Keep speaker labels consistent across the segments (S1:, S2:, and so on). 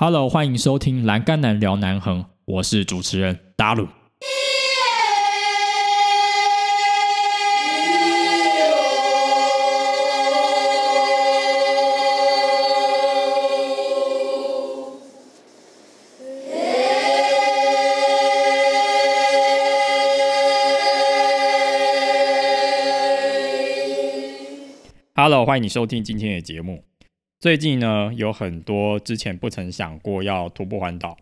S1: Hello，欢迎收听《栏杆男聊南横》，我是主持人达鲁。Hello，欢迎你收听今天的节目。最近呢，有很多之前不曾想过要徒步环岛、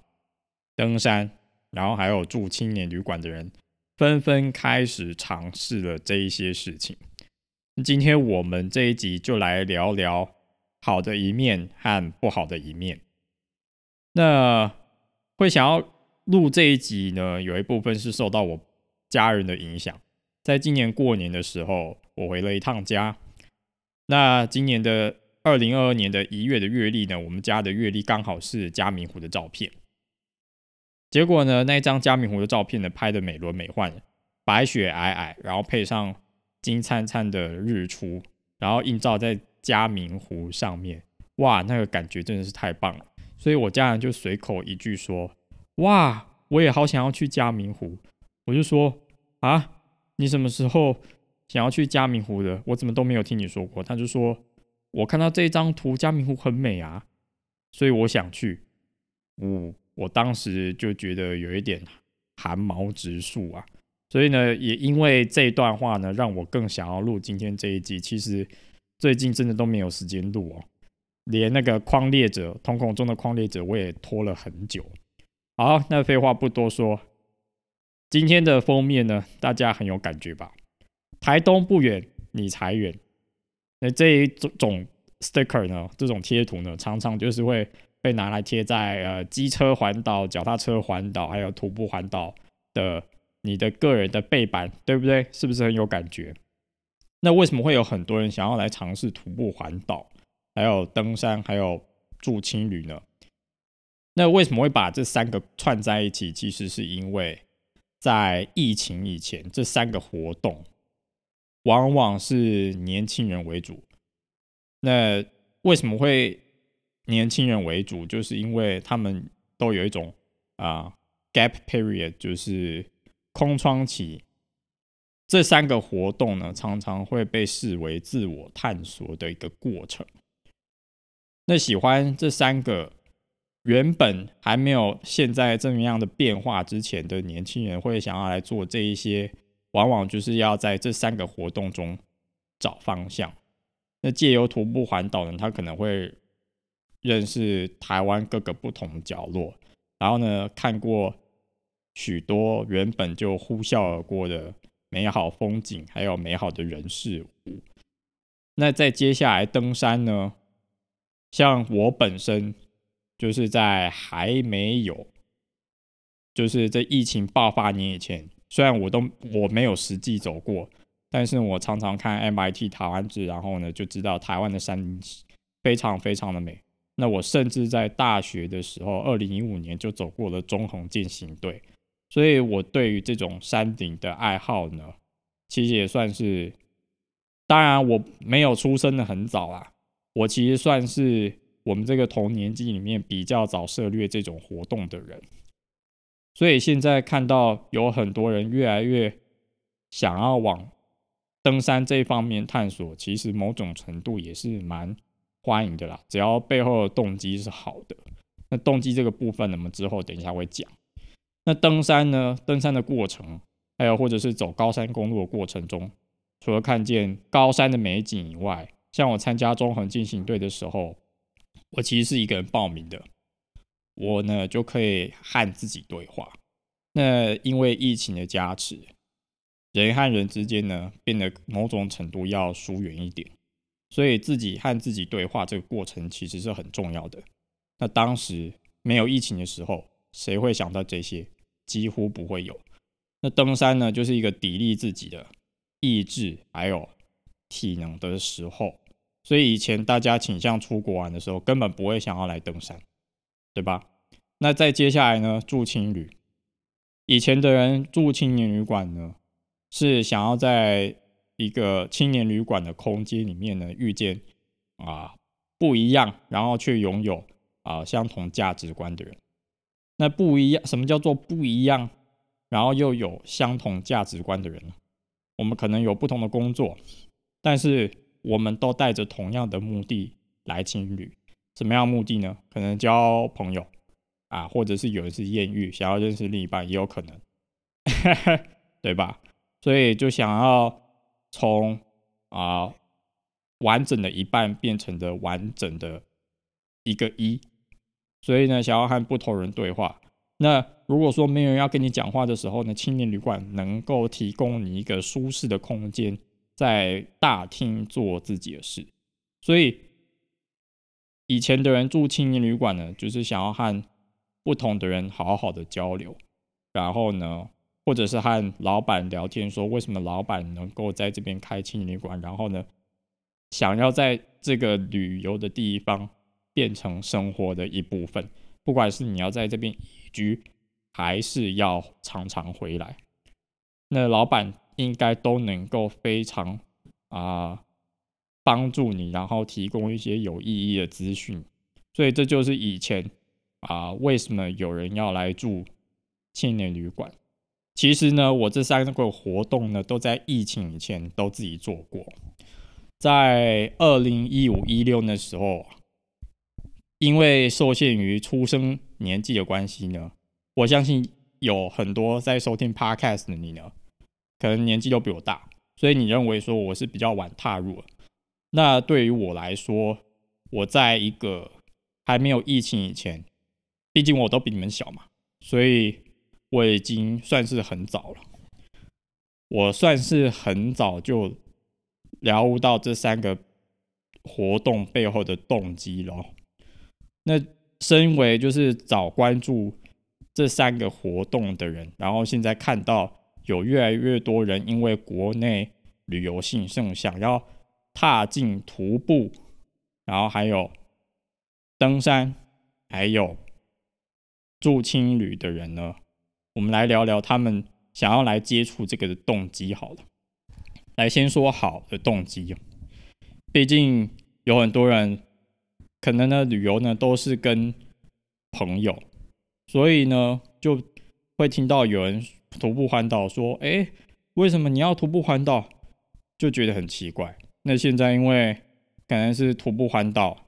S1: 登山，然后还有住青年旅馆的人，纷纷开始尝试了这一些事情。今天我们这一集就来聊聊好的一面和不好的一面。那会想要录这一集呢，有一部分是受到我家人的影响。在今年过年的时候，我回了一趟家。那今年的。二零二二年的一月的月历呢，我们家的月历刚好是嘉明湖的照片。结果呢，那一张嘉明湖的照片呢，拍的美轮美奂，白雪皑皑，然后配上金灿灿的日出，然后映照在嘉明湖上面，哇，那个感觉真的是太棒了。所以我家人就随口一句说：“哇，我也好想要去嘉明湖。”我就说：“啊，你什么时候想要去嘉明湖的？我怎么都没有听你说过？”他就说。我看到这张图，嘉明湖很美啊，所以我想去。嗯，我当时就觉得有一点寒毛直竖啊，所以呢，也因为这段话呢，让我更想要录今天这一集。其实最近真的都没有时间录哦，连那个框列者，瞳孔中的框列者，我也拖了很久。好，那废话不多说，今天的封面呢，大家很有感觉吧？台东不远，你才远。那这一种 sticker 呢，这种贴图呢，常常就是会被拿来贴在呃机车环岛、脚踏车环岛，还有徒步环岛的你的个人的背板，对不对？是不是很有感觉？那为什么会有很多人想要来尝试徒步环岛，还有登山，还有住青旅呢？那为什么会把这三个串在一起？其实是因为在疫情以前，这三个活动。往往是年轻人为主，那为什么会年轻人为主？就是因为他们都有一种啊 gap period，就是空窗期。这三个活动呢，常常会被视为自我探索的一个过程。那喜欢这三个原本还没有现在这么样的变化之前的年轻人，会想要来做这一些。往往就是要在这三个活动中找方向。那借由徒步环岛呢，他可能会认识台湾各个不同角落，然后呢，看过许多原本就呼啸而过的美好风景，还有美好的人事物。那在接下来登山呢，像我本身就是在还没有，就是在疫情爆发年以前。虽然我都我没有实际走过，但是我常常看 MIT 台湾志，然后呢就知道台湾的山非常非常的美。那我甚至在大学的时候，二零一五年就走过了中横践行队，所以我对于这种山顶的爱好呢，其实也算是，当然我没有出生的很早啊，我其实算是我们这个同年纪里面比较早涉猎这种活动的人。所以现在看到有很多人越来越想要往登山这方面探索，其实某种程度也是蛮欢迎的啦。只要背后的动机是好的，那动机这个部分，我们之后等一下会讲。那登山呢？登山的过程，还有或者是走高山公路的过程中，除了看见高山的美景以外，像我参加中横进行队的时候，我其实是一个人报名的。我呢就可以和自己对话。那因为疫情的加持，人和人之间呢变得某种程度要疏远一点，所以自己和自己对话这个过程其实是很重要的。那当时没有疫情的时候，谁会想到这些？几乎不会有。那登山呢，就是一个砥砺自己的意志还有体能的时候。所以以前大家倾向出国玩的时候，根本不会想要来登山。对吧？那再接下来呢？住青旅，以前的人住青年旅馆呢，是想要在一个青年旅馆的空间里面呢，遇见啊不一样，然后却拥有啊相同价值观的人。那不一样，什么叫做不一样？然后又有相同价值观的人呢，我们可能有不同的工作，但是我们都带着同样的目的来青旅。什么样目的呢？可能交朋友啊，或者是有人是艳遇，想要认识另一半也有可能，对吧？所以就想要从啊完整的一半变成的完整的一个一，所以呢，想要和不同人对话。那如果说没有人要跟你讲话的时候呢，青年旅馆能够提供你一个舒适的空间，在大厅做自己的事。所以以前的人住青年旅馆呢，就是想要和不同的人好好的交流，然后呢，或者是和老板聊天，说为什么老板能够在这边开青年旅馆，然后呢，想要在这个旅游的地方变成生活的一部分。不管是你要在这边移居，还是要常常回来，那老板应该都能够非常啊帮助你，然后提供一些有意义的资讯。所以这就是以前啊为什么有人要来住青年旅馆。其实呢，我这三个活动呢都在疫情以前都自己做过，在二零一五一六那时候。因为受限于出生年纪的关系呢，我相信有很多在收听 Podcast 的你呢，可能年纪都比我大，所以你认为说我是比较晚踏入了。那对于我来说，我在一个还没有疫情以前，毕竟我都比你们小嘛，所以我已经算是很早了。我算是很早就了悟到这三个活动背后的动机了。那身为就是早关注这三个活动的人，然后现在看到有越来越多人因为国内旅游兴盛，想要踏进徒步，然后还有登山，还有住青旅的人呢，我们来聊聊他们想要来接触这个的动机。好了，来先说好的动机，毕竟有很多人。可能呢，旅游呢都是跟朋友，所以呢就会听到有人徒步环岛，说：“哎，为什么你要徒步环岛？”就觉得很奇怪。那现在因为可能是徒步环岛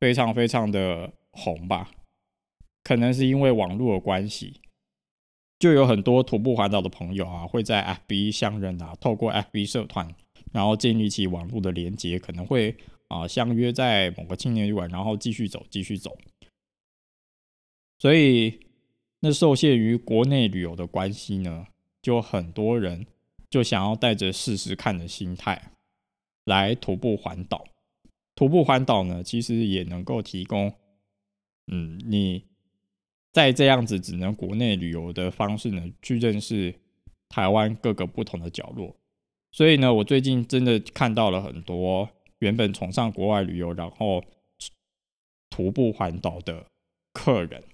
S1: 非常非常的红吧，可能是因为网络的关系，就有很多徒步环岛的朋友啊，会在 FB 相认啊，透过 FB 社团，然后建立起网络的连接，可能会。啊，相约在某个青年旅馆，然后继续走，继续走。所以，那受限于国内旅游的关系呢，就很多人就想要带着试试看的心态来徒步环岛。徒步环岛呢，其实也能够提供，嗯，你在这样子只能国内旅游的方式呢，去认识台湾各个不同的角落。所以呢，我最近真的看到了很多。原本崇尚国外旅游，然后徒步环岛的客人，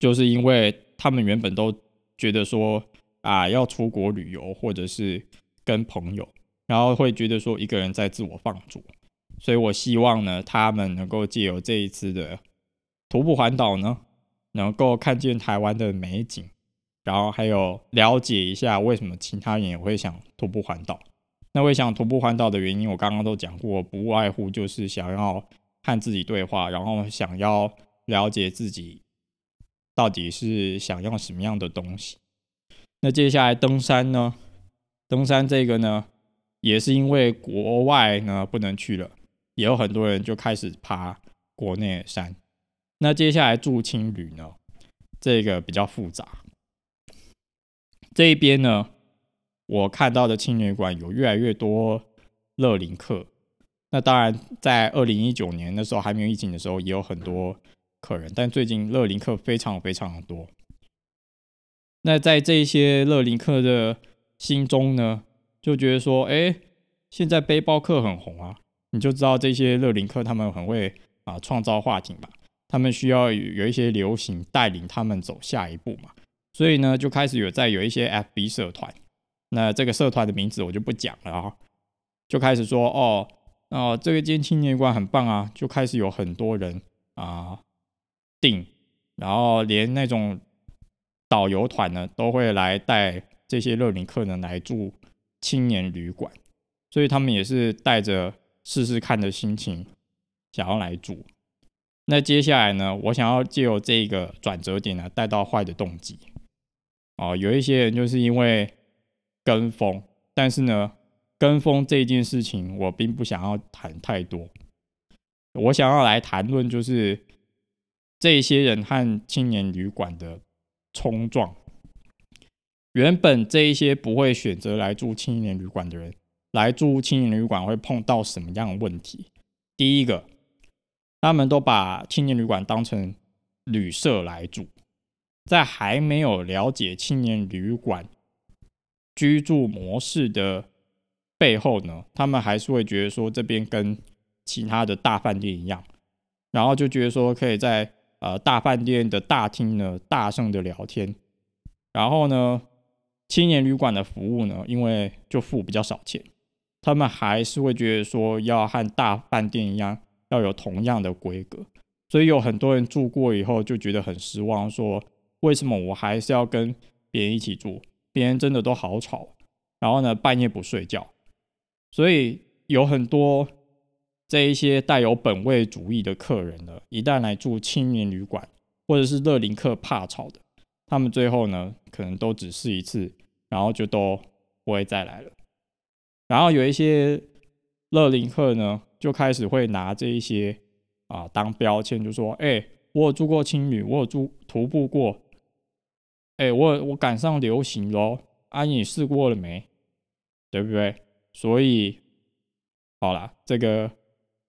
S1: 就是因为他们原本都觉得说啊，要出国旅游或者是跟朋友，然后会觉得说一个人在自我放逐，所以我希望呢，他们能够借由这一次的徒步环岛呢，能够看见台湾的美景，然后还有了解一下为什么其他人也会想徒步环岛。那我想徒步环岛的原因，我刚刚都讲过，不外乎就是想要和自己对话，然后想要了解自己到底是想要什么样的东西。那接下来登山呢？登山这个呢，也是因为国外呢不能去了，也有很多人就开始爬国内山。那接下来住青旅呢，这个比较复杂。这一边呢？我看到的青年馆有越来越多乐龄客，那当然在二零一九年那时候还没有疫情的时候也有很多客人，但最近乐龄客非常非常的多。那在这些乐龄客的心中呢，就觉得说，哎，现在背包客很红啊，你就知道这些乐龄客他们很会啊创造话题嘛，他们需要有一些流行带领他们走下一步嘛，所以呢就开始有在有一些 FB 社团。那这个社团的名字我就不讲了啊，就开始说哦，哦，这个间青年馆很棒啊，就开始有很多人啊订，然后连那种导游团呢都会来带这些乐龄客呢来住青年旅馆，所以他们也是带着试试看的心情想要来住。那接下来呢，我想要借由这个转折点呢带到坏的动机。哦，有一些人就是因为跟风，但是呢，跟风这件事情我并不想要谈太多。我想要来谈论就是这些人和青年旅馆的冲撞。原本这一些不会选择来住青年旅馆的人，来住青年旅馆会碰到什么样的问题？第一个，他们都把青年旅馆当成旅社来住。在还没有了解青年旅馆居住模式的背后呢，他们还是会觉得说这边跟其他的大饭店一样，然后就觉得说可以在呃大饭店的大厅呢大声的聊天，然后呢青年旅馆的服务呢，因为就付比较少钱，他们还是会觉得说要和大饭店一样要有同样的规格，所以有很多人住过以后就觉得很失望，说。为什么我还是要跟别人一起住？别人真的都好吵，然后呢，半夜不睡觉，所以有很多这一些带有本位主义的客人呢，一旦来住青年旅馆或者是乐林客怕吵的，他们最后呢，可能都只试一次，然后就都不会再来了。然后有一些勒林客呢，就开始会拿这一些啊当标签，就说：“哎，我有住过青旅，我有住徒步过。”哎，我我赶上流行喽！啊，你试过了没？对不对？所以，好了，这个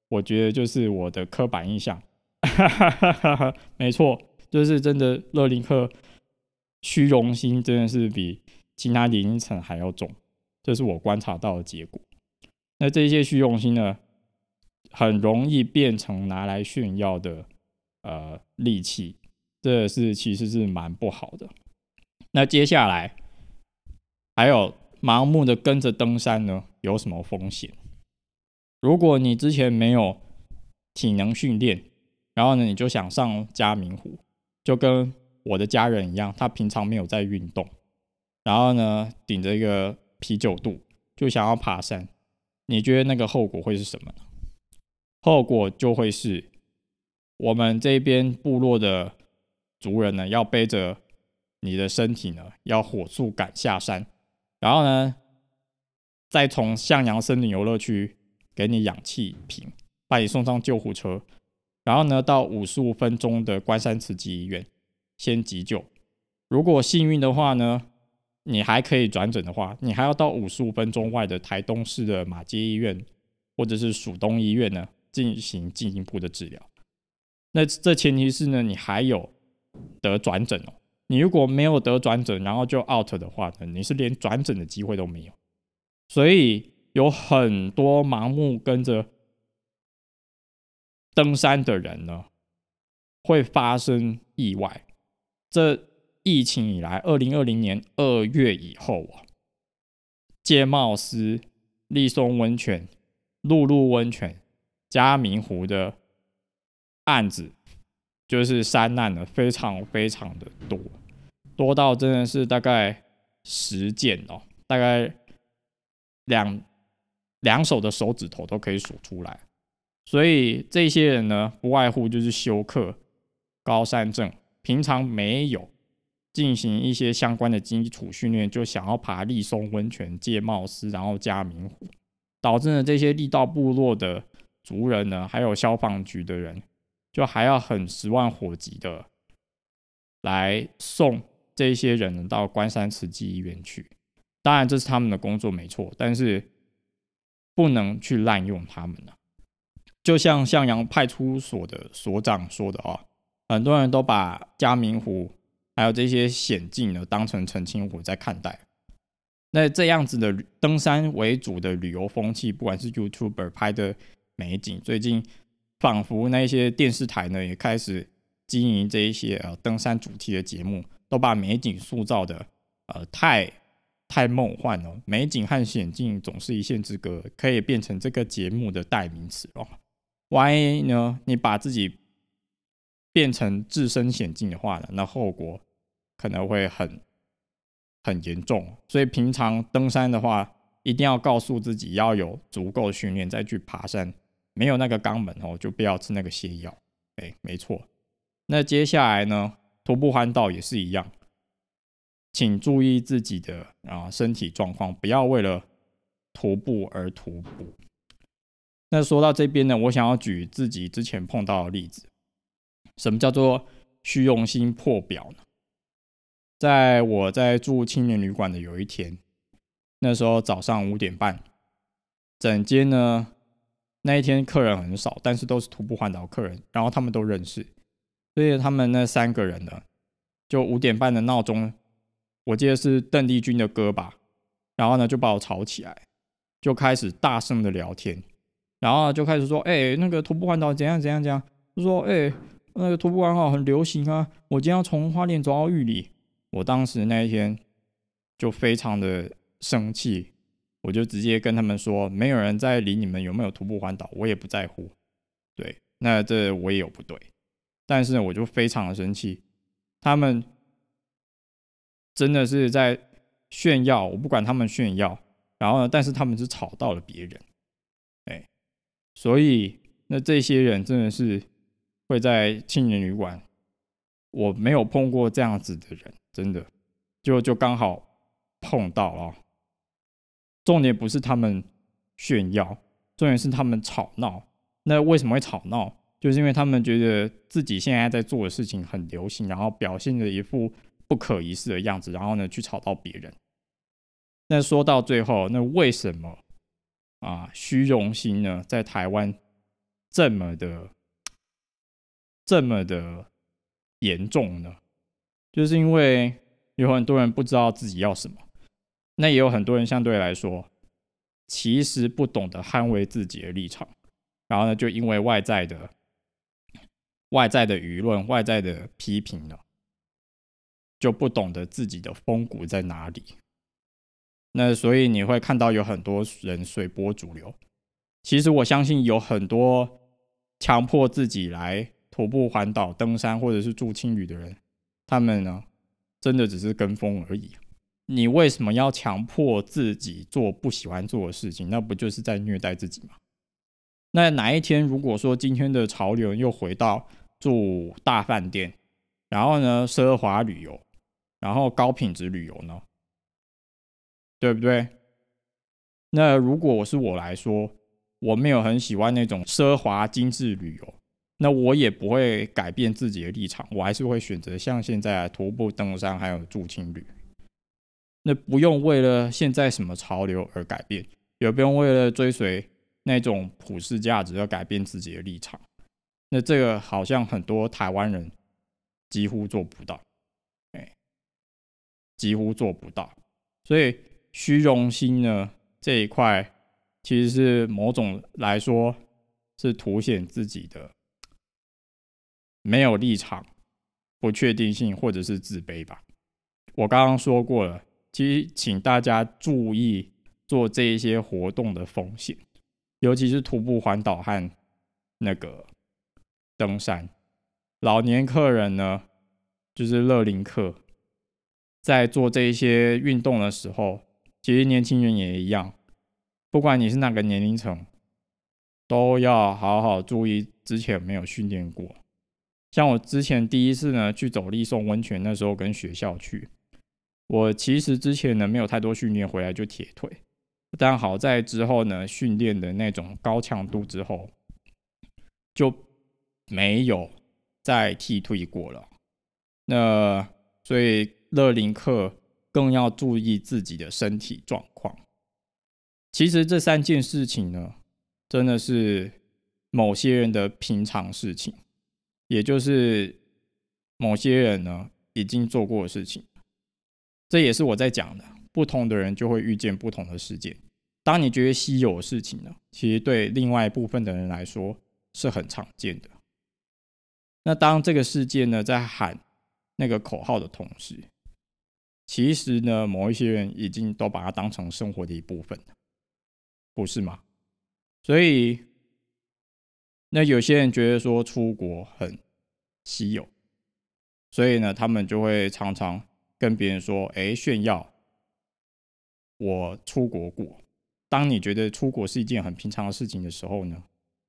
S1: 我觉得就是我的刻板印象。没错，就是真的，勒林克虚荣心真的是比其他年龄层还要重，这是我观察到的结果。那这些虚荣心呢，很容易变成拿来炫耀的呃利器，这是其实是蛮不好的。那接下来还有盲目的跟着登山呢，有什么风险？如果你之前没有体能训练，然后呢你就想上嘉明湖，就跟我的家人一样，他平常没有在运动，然后呢顶着一个啤酒肚就想要爬山，你觉得那个后果会是什么呢？后果就会是我们这边部落的族人呢要背着。你的身体呢，要火速赶下山，然后呢，再从向阳森林游乐区给你氧气瓶，把你送上救护车，然后呢，到五十五分钟的关山慈济医院先急救。如果幸运的话呢，你还可以转诊的话，你还要到五十五分钟外的台东市的马街医院或者是蜀东医院呢进行进一步的治疗。那这前提是呢，你还有得转诊哦。你如果没有得转诊，然后就 out 的话呢，你是连转诊的机会都没有。所以有很多盲目跟着登山的人呢，会发生意外。这疫情以来，二零二零年二月以后啊，界茂斯、立松温泉、露露温泉、嘉明湖的案子。就是山难的非常非常的多，多到真的是大概十件哦，大概两两手的手指头都可以数出来。所以这些人呢，不外乎就是休克、高山症，平常没有进行一些相关的基础训练，就想要爬立松温泉、界茂斯，然后加明湖，导致呢这些力道部落的族人呢，还有消防局的人。就还要很十万火急的来送这些人到关山慈济医院去，当然这是他们的工作没错，但是不能去滥用他们了。就像向阳派出所的所长说的啊，很多人都把嘉明湖还有这些险境呢当成澄清湖在看待。那这样子的登山为主的旅游风气，不管是 YouTuber 拍的美景，最近。仿佛那些电视台呢也开始经营这一些呃登山主题的节目，都把美景塑造的呃太太梦幻了。美景和险境总是一线之隔，可以变成这个节目的代名词哦。万一呢，你把自己变成置身险境的话呢，那后果可能会很很严重。所以平常登山的话，一定要告诉自己要有足够训练再去爬山。没有那个肛门哦，就不要吃那个泻药。哎，没错。那接下来呢，徒步环岛也是一样，请注意自己的啊身体状况，不要为了徒步而徒步。那说到这边呢，我想要举自己之前碰到的例子。什么叫做虚荣心破表呢？在我在住青年旅馆的有一天，那时候早上五点半，整间呢那一天客人很少，但是都是徒步环岛客人，然后他们都认识，所以他们那三个人呢，就五点半的闹钟，我记得是邓丽君的歌吧，然后呢就把我吵起来，就开始大声的聊天。然后就开始说，哎，那个徒步环岛怎样怎样怎样？就说，哎，那个徒步环岛很流行啊。我今天要从花莲走到玉里。我当时那一天就非常的生气，我就直接跟他们说，没有人在理你们有没有徒步环岛，我也不在乎。对，那这我也有不对，但是，我就非常的生气，他们真的是在炫耀，我不管他们炫耀，然后呢，但是他们是吵到了别人。哎所以，那这些人真的是会在青年旅馆，我没有碰过这样子的人，真的就就刚好碰到了。重点不是他们炫耀，重点是他们吵闹。那为什么会吵闹？就是因为他们觉得自己现在在做的事情很流行，然后表现的一副不可一世的样子，然后呢去吵到别人。那说到最后，那为什么？啊，虚荣心呢，在台湾这么的、这么的严重呢，就是因为有很多人不知道自己要什么，那也有很多人相对来说，其实不懂得捍卫自己的立场，然后呢，就因为外在的、外在的舆论、外在的批评呢，就不懂得自己的风骨在哪里。那所以你会看到有很多人随波逐流。其实我相信有很多强迫自己来徒步环岛、登山或者是住青旅的人，他们呢真的只是跟风而已。你为什么要强迫自己做不喜欢做的事情？那不就是在虐待自己吗？那哪一天如果说今天的潮流又回到住大饭店，然后呢奢华旅游，然后高品质旅游呢？对不对？那如果我是我来说，我没有很喜欢那种奢华精致旅游，那我也不会改变自己的立场，我还是会选择像现在徒步登山还有住青旅。那不用为了现在什么潮流而改变，也不用为了追随那种普世价值而改变自己的立场。那这个好像很多台湾人几乎做不到，哎，几乎做不到，所以。虚荣心呢这一块，其实是某种来说是凸显自己的没有立场、不确定性或者是自卑吧。我刚刚说过了，其实请大家注意做这一些活动的风险，尤其是徒步环岛和那个登山。老年客人呢，就是乐龄客，在做这一些运动的时候。其实年轻人也一样，不管你是哪个年龄层，都要好好注意之前没有训练过。像我之前第一次呢去走立送温泉，那时候跟学校去，我其实之前呢没有太多训练，回来就铁腿。但好在之后呢训练的那种高强度之后，就没有再踢退过了。那所以乐林克。更要注意自己的身体状况。其实这三件事情呢，真的是某些人的平常事情，也就是某些人呢已经做过的事情。这也是我在讲的，不同的人就会遇见不同的事件。当你觉得稀有的事情呢，其实对另外一部分的人来说是很常见的。那当这个事件呢在喊那个口号的同时，其实呢，某一些人已经都把它当成生活的一部分不是吗？所以，那有些人觉得说出国很稀有，所以呢，他们就会常常跟别人说：“哎，炫耀我出国过。”当你觉得出国是一件很平常的事情的时候呢，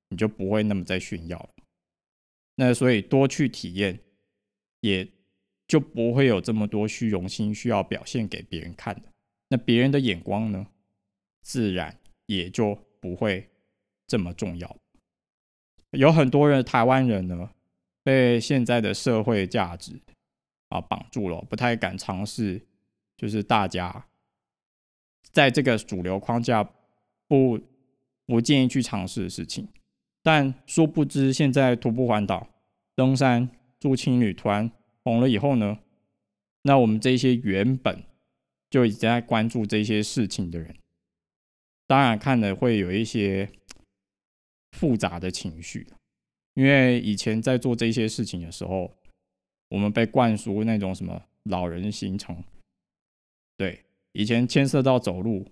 S1: 你就不会那么在炫耀了。那所以多去体验，也就不会有这么多虚荣心需要表现给别人看的。那别人的眼光呢，自然也就不会这么重要。有很多人，台湾人呢，被现在的社会价值啊绑住了，不太敢尝试，就是大家在这个主流框架不不建议去尝试的事情。但殊不知，现在徒步环岛、登山、住青旅团红了以后呢，那我们这些原本就已经在关注这些事情的人，当然看的会有一些复杂的情绪因为以前在做这些事情的时候，我们被灌输那种什么老人行程，对，以前牵涉到走路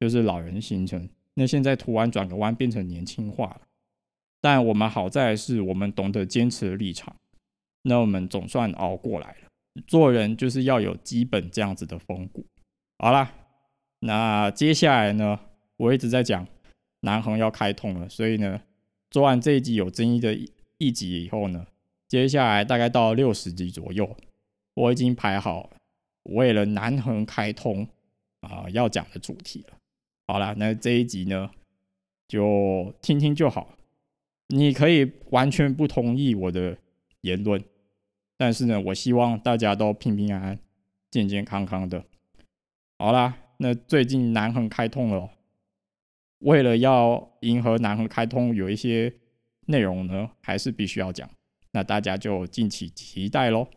S1: 就是老人行程，那现在突然转个弯变成年轻化了。但我们好在是我们懂得坚持的立场，那我们总算熬过来了。做人就是要有基本这样子的风骨。好啦，那接下来呢，我一直在讲南横要开通了，所以呢，做完这一集有争议的一集以后呢，接下来大概到六十集左右，我已经排好为了南横开通啊要讲的主题了。好了，那这一集呢，就听听就好。你可以完全不同意我的言论，但是呢，我希望大家都平平安安、健健康康的。好啦，那最近南横开通了，为了要迎合南横开通，有一些内容呢，还是必须要讲，那大家就敬请期待喽。